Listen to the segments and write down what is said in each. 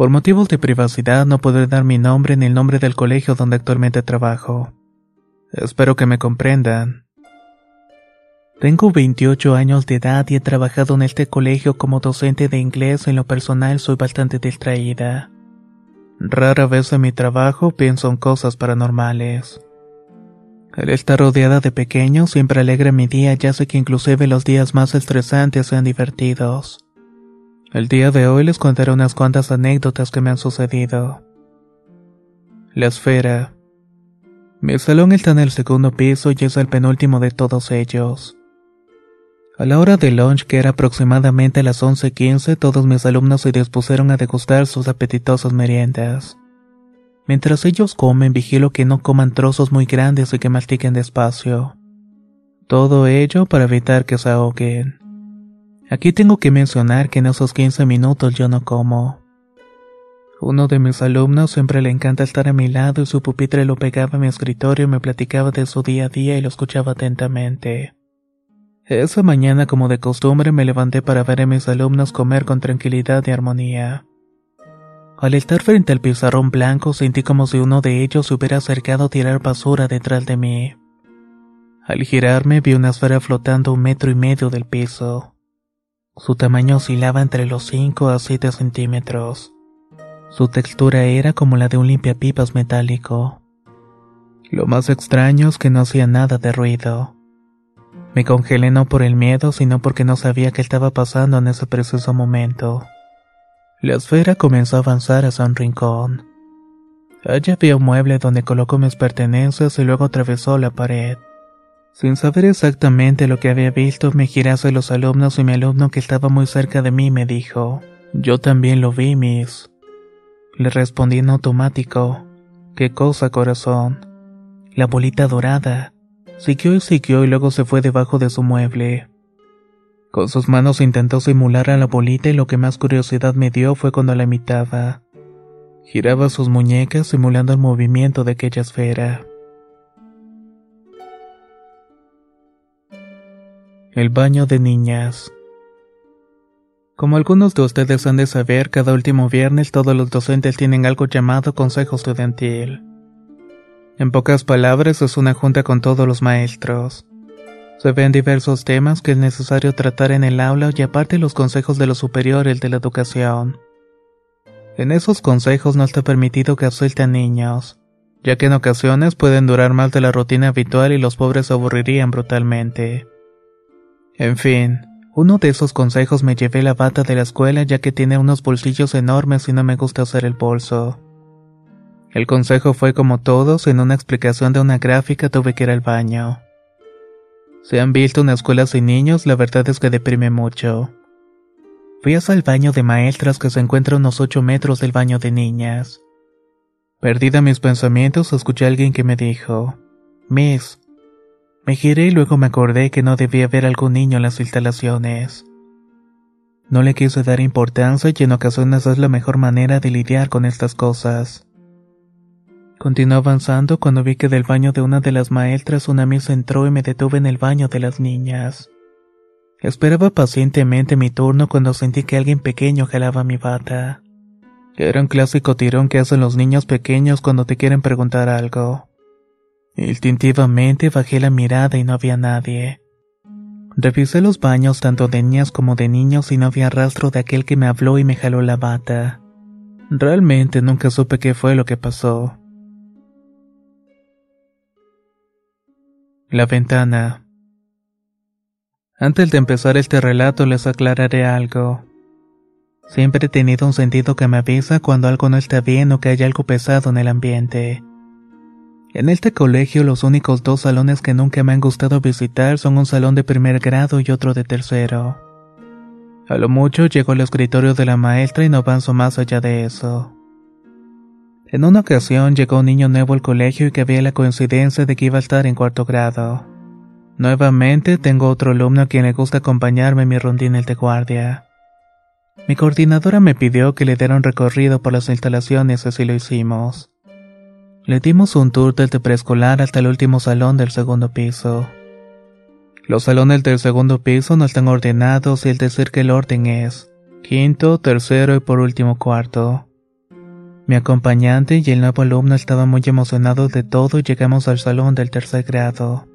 Por motivos de privacidad no podré dar mi nombre ni el nombre del colegio donde actualmente trabajo. Espero que me comprendan. Tengo 28 años de edad y he trabajado en este colegio como docente de inglés. En lo personal soy bastante distraída. Rara vez en mi trabajo pienso en cosas paranormales. Al estar rodeada de pequeños siempre alegra mi día ya sé que inclusive los días más estresantes sean divertidos. El día de hoy les contaré unas cuantas anécdotas que me han sucedido. La esfera. Mi salón está en el segundo piso y es el penúltimo de todos ellos. A la hora de lunch, que era aproximadamente las 11:15, todos mis alumnos se dispusieron a degustar sus apetitosas meriendas. Mientras ellos comen, vigilo que no coman trozos muy grandes y que mastiquen despacio. Todo ello para evitar que se ahoguen. Aquí tengo que mencionar que en esos 15 minutos yo no como. Uno de mis alumnos siempre le encanta estar a mi lado y su pupitre lo pegaba a mi escritorio y me platicaba de su día a día y lo escuchaba atentamente. Esa mañana, como de costumbre, me levanté para ver a mis alumnos comer con tranquilidad y armonía. Al estar frente al pizarrón blanco sentí como si uno de ellos se hubiera acercado a tirar basura detrás de mí. Al girarme vi una esfera flotando un metro y medio del piso. Su tamaño oscilaba entre los 5 a 7 centímetros. Su textura era como la de un limpiapipas metálico. Lo más extraño es que no hacía nada de ruido. Me congelé no por el miedo, sino porque no sabía qué estaba pasando en ese preciso momento. La esfera comenzó a avanzar hacia un rincón. Allí había un mueble donde colocó mis pertenencias y luego atravesó la pared. Sin saber exactamente lo que había visto, me giré hacia los alumnos y mi alumno que estaba muy cerca de mí me dijo, Yo también lo vi, Miss. Le respondí en automático, ¿Qué cosa, corazón? La bolita dorada. Siguió y siguió y luego se fue debajo de su mueble. Con sus manos intentó simular a la bolita y lo que más curiosidad me dio fue cuando la imitaba. Giraba sus muñecas simulando el movimiento de aquella esfera. El baño de niñas. Como algunos de ustedes han de saber, cada último viernes todos los docentes tienen algo llamado Consejo Estudiantil. En pocas palabras, es una junta con todos los maestros. Se ven diversos temas que es necesario tratar en el aula y aparte los consejos de los superiores de la educación. En esos consejos no está permitido que asuelten niños, ya que en ocasiones pueden durar más de la rutina habitual y los pobres se aburrirían brutalmente. En fin, uno de esos consejos me llevé la bata de la escuela ya que tiene unos bolsillos enormes y no me gusta hacer el bolso. El consejo fue como todos, en una explicación de una gráfica tuve que ir al baño. Si han visto una escuela sin niños, la verdad es que deprime mucho. Fui hasta el baño de maestras que se encuentra a unos 8 metros del baño de niñas. Perdida mis pensamientos, escuché a alguien que me dijo, Miss, me giré y luego me acordé que no debía haber algún niño en las instalaciones. No le quise dar importancia y en ocasiones es la mejor manera de lidiar con estas cosas. Continué avanzando cuando vi que del baño de una de las maestras una misa entró y me detuve en el baño de las niñas. Esperaba pacientemente mi turno cuando sentí que alguien pequeño jalaba mi bata. Era un clásico tirón que hacen los niños pequeños cuando te quieren preguntar algo. Instintivamente bajé la mirada y no había nadie. Revisé los baños tanto de niñas como de niños y no había rastro de aquel que me habló y me jaló la bata. Realmente nunca supe qué fue lo que pasó. La ventana. Antes de empezar este relato les aclararé algo. Siempre he tenido un sentido que me avisa cuando algo no está bien o que hay algo pesado en el ambiente. En este colegio los únicos dos salones que nunca me han gustado visitar son un salón de primer grado y otro de tercero. A lo mucho llego al escritorio de la maestra y no avanzo más allá de eso. En una ocasión llegó un niño nuevo al colegio y que había la coincidencia de que iba a estar en cuarto grado. Nuevamente tengo otro alumno a quien le gusta acompañarme en mi rondines de guardia. Mi coordinadora me pidió que le diera un recorrido por las instalaciones y así lo hicimos. Le dimos un tour desde preescolar hasta el último salón del segundo piso. Los salones del segundo piso no están ordenados y el decir que el orden es quinto, tercero y por último cuarto. Mi acompañante y el nuevo alumno estaban muy emocionados de todo y llegamos al salón del tercer grado.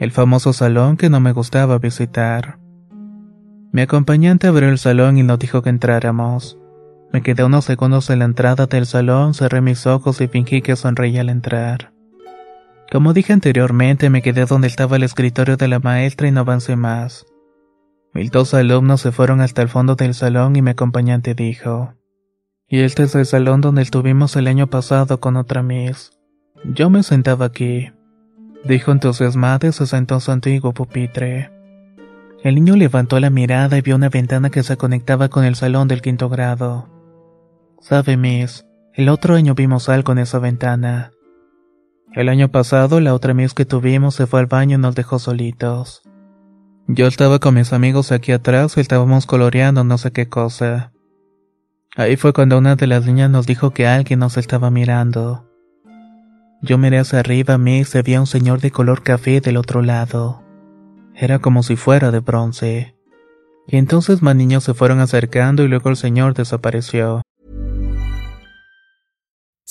El famoso salón que no me gustaba visitar. Mi acompañante abrió el salón y nos dijo que entráramos. Me quedé unos segundos en la entrada del salón, cerré mis ojos y fingí que sonreía al entrar. Como dije anteriormente, me quedé donde estaba el escritorio de la maestra y no avancé más. Mis dos alumnos se fueron hasta el fondo del salón y mi acompañante dijo, y este es el salón donde estuvimos el año pasado con otra Miss. Yo me sentaba aquí, dijo entusiasmado y se sentó en su antiguo pupitre. El niño levantó la mirada y vio una ventana que se conectaba con el salón del quinto grado. Sabe, Miss, el otro año vimos algo en esa ventana. El año pasado, la otra Miss que tuvimos se fue al baño y nos dejó solitos. Yo estaba con mis amigos aquí atrás y estábamos coloreando no sé qué cosa. Ahí fue cuando una de las niñas nos dijo que alguien nos estaba mirando. Yo miré hacia arriba, Miss, y había un señor de color café del otro lado. Era como si fuera de bronce. Y entonces más niños se fueron acercando y luego el señor desapareció.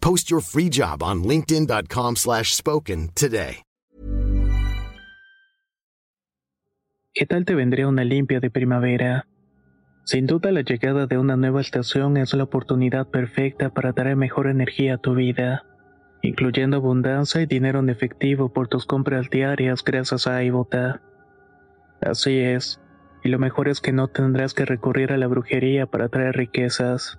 Post your free job on linkedin.com/spoken slash spoken today. ¿Qué tal te vendría una limpia de primavera? Sin duda la llegada de una nueva estación es la oportunidad perfecta para traer mejor energía a tu vida, incluyendo abundancia y dinero en efectivo por tus compras diarias gracias a iBota. Así es, y lo mejor es que no tendrás que recurrir a la brujería para traer riquezas.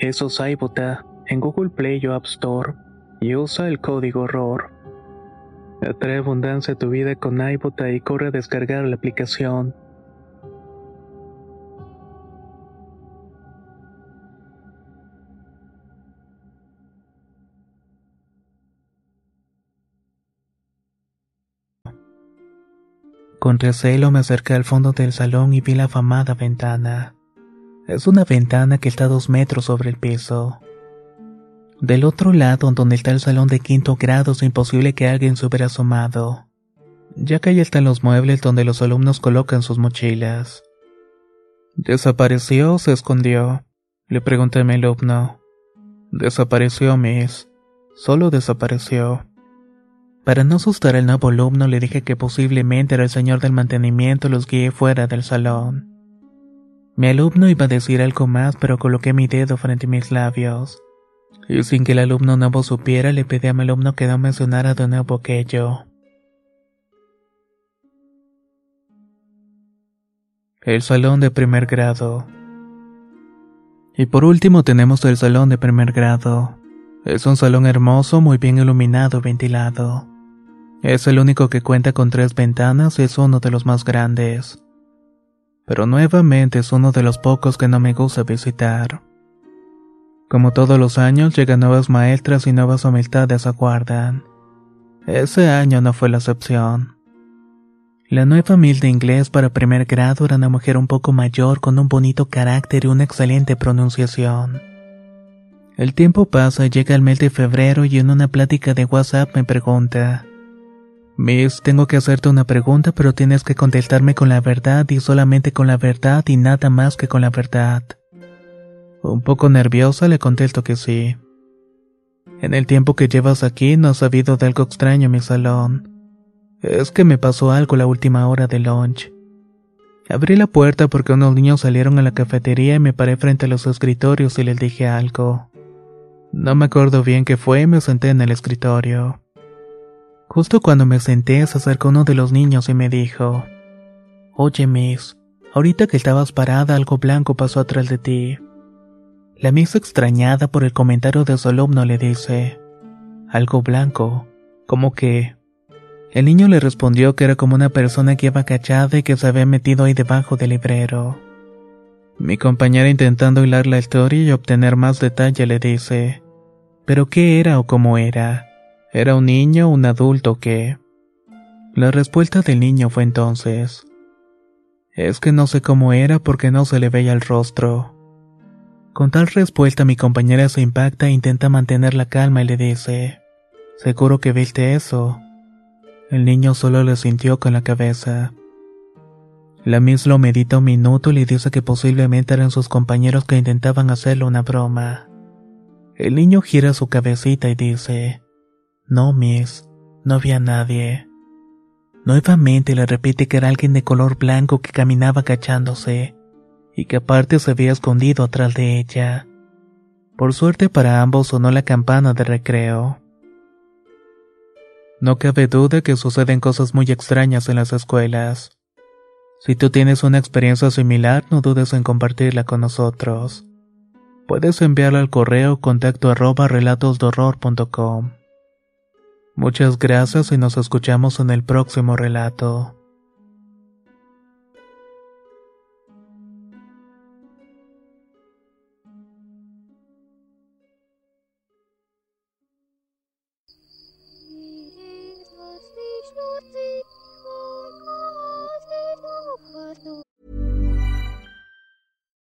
Eso es iBota en Google Play o App Store y usa el código ROR. Atrae abundancia a tu vida con iBota y corre a descargar la aplicación. Con recelo me acerqué al fondo del salón y vi la afamada ventana. Es una ventana que está dos metros sobre el piso. Del otro lado, donde está el salón de quinto grado, es imposible que alguien se hubiera asomado, ya que ahí están los muebles donde los alumnos colocan sus mochilas. ¿Desapareció o se escondió? Le pregunté a mi alumno. Desapareció, Miss. Solo desapareció. Para no asustar al nuevo alumno le dije que posiblemente era el señor del mantenimiento los guié fuera del salón. Mi alumno iba a decir algo más, pero coloqué mi dedo frente a mis labios. Y sin que el alumno nuevo supiera, le pedí a mi alumno que no mencionara de nuevo aquello. El salón de primer grado. Y por último tenemos el salón de primer grado. Es un salón hermoso, muy bien iluminado y ventilado. Es el único que cuenta con tres ventanas y es uno de los más grandes. Pero nuevamente es uno de los pocos que no me gusta visitar. Como todos los años, llegan nuevas maestras y nuevas humildades aguardan. Ese año no fue la excepción. La nueva mil de inglés para primer grado era una mujer un poco mayor con un bonito carácter y una excelente pronunciación. El tiempo pasa llega el mes de febrero y en una plática de WhatsApp me pregunta, Miss, tengo que hacerte una pregunta pero tienes que contestarme con la verdad y solamente con la verdad y nada más que con la verdad. Un poco nerviosa le contesto que sí. En el tiempo que llevas aquí no has sabido de algo extraño en mi salón. Es que me pasó algo la última hora de lunch. Abrí la puerta porque unos niños salieron a la cafetería y me paré frente a los escritorios y les dije algo. No me acuerdo bien qué fue y me senté en el escritorio. Justo cuando me senté se acercó uno de los niños y me dijo, Oye Miss, ahorita que estabas parada algo blanco pasó atrás de ti. La Miss extrañada por el comentario de su alumno le dice, Algo blanco, ¿cómo que? El niño le respondió que era como una persona que iba cachada y que se había metido ahí debajo del librero. Mi compañera intentando hilar la historia y obtener más detalle le dice, ¿pero qué era o cómo era? ¿Era un niño, un adulto o qué? La respuesta del niño fue entonces, es que no sé cómo era porque no se le veía el rostro. Con tal respuesta mi compañera se impacta e intenta mantener la calma y le dice, ¿seguro que viste eso? El niño solo lo sintió con la cabeza. La Miss lo medita un minuto y le dice que posiblemente eran sus compañeros que intentaban hacerle una broma. El niño gira su cabecita y dice, No, Miss, no había nadie. Nuevamente le repite que era alguien de color blanco que caminaba agachándose, y que aparte se había escondido atrás de ella. Por suerte para ambos sonó la campana de recreo. No cabe duda que suceden cosas muy extrañas en las escuelas. Si tú tienes una experiencia similar, no dudes en compartirla con nosotros. Puedes enviarla al correo contacto arroba relatosdorror.com. Muchas gracias y nos escuchamos en el próximo relato.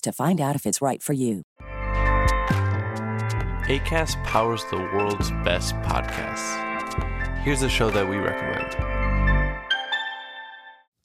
to find out if it's right for you. ACAST powers the world's best podcasts. Here's a show that we recommend.